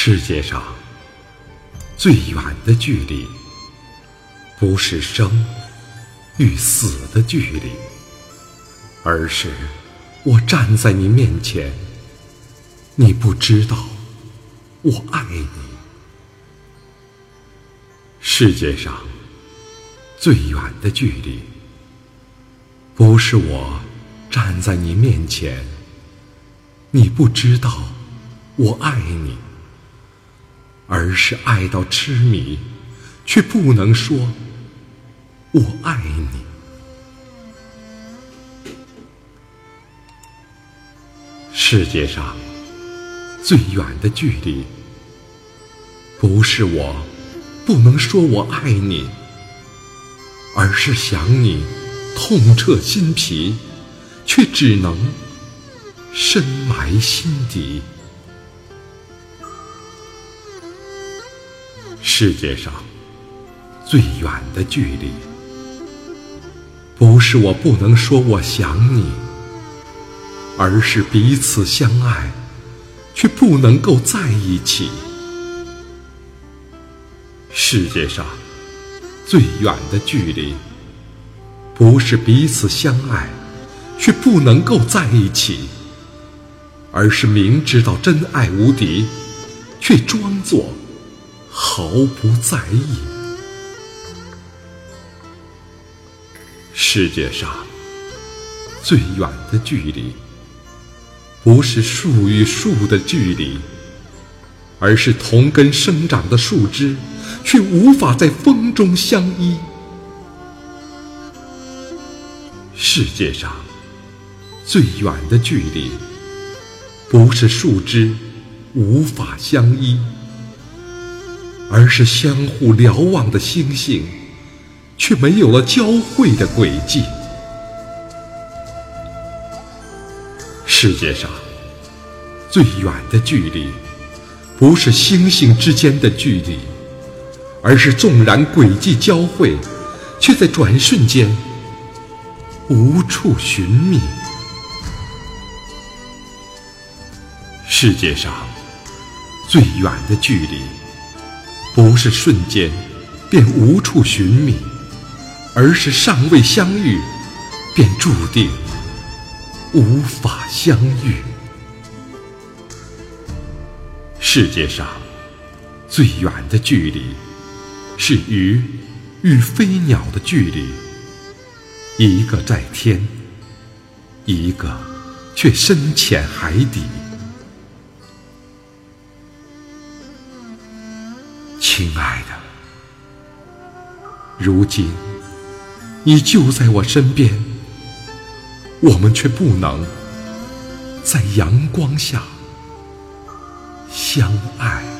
世界上最远的距离，不是生与死的距离，而是我站在你面前，你不知道我爱你。世界上最远的距离，不是我站在你面前，你不知道我爱你。而是爱到痴迷，却不能说“我爱你”。世界上最远的距离，不是我不能说我爱你，而是想你痛彻心脾，却只能深埋心底。世界上最远的距离，不是我不能说我想你，而是彼此相爱，却不能够在一起。世界上最远的距离，不是彼此相爱，却不能够在一起，而是明知道真爱无敌，却装作。毫不在意。世界上最远的距离，不是树与树的距离，而是同根生长的树枝，却无法在风中相依。世界上最远的距离，不是树枝无法相依。而是相互瞭望的星星，却没有了交汇的轨迹。世界上最远的距离，不是星星之间的距离，而是纵然轨迹交汇，却在转瞬间无处寻觅。世界上最远的距离。不是瞬间便无处寻觅，而是尚未相遇，便注定无法相遇。世界上最远的距离，是鱼与飞鸟的距离，一个在天，一个却深潜海底。亲爱的，如今你就在我身边，我们却不能在阳光下相爱。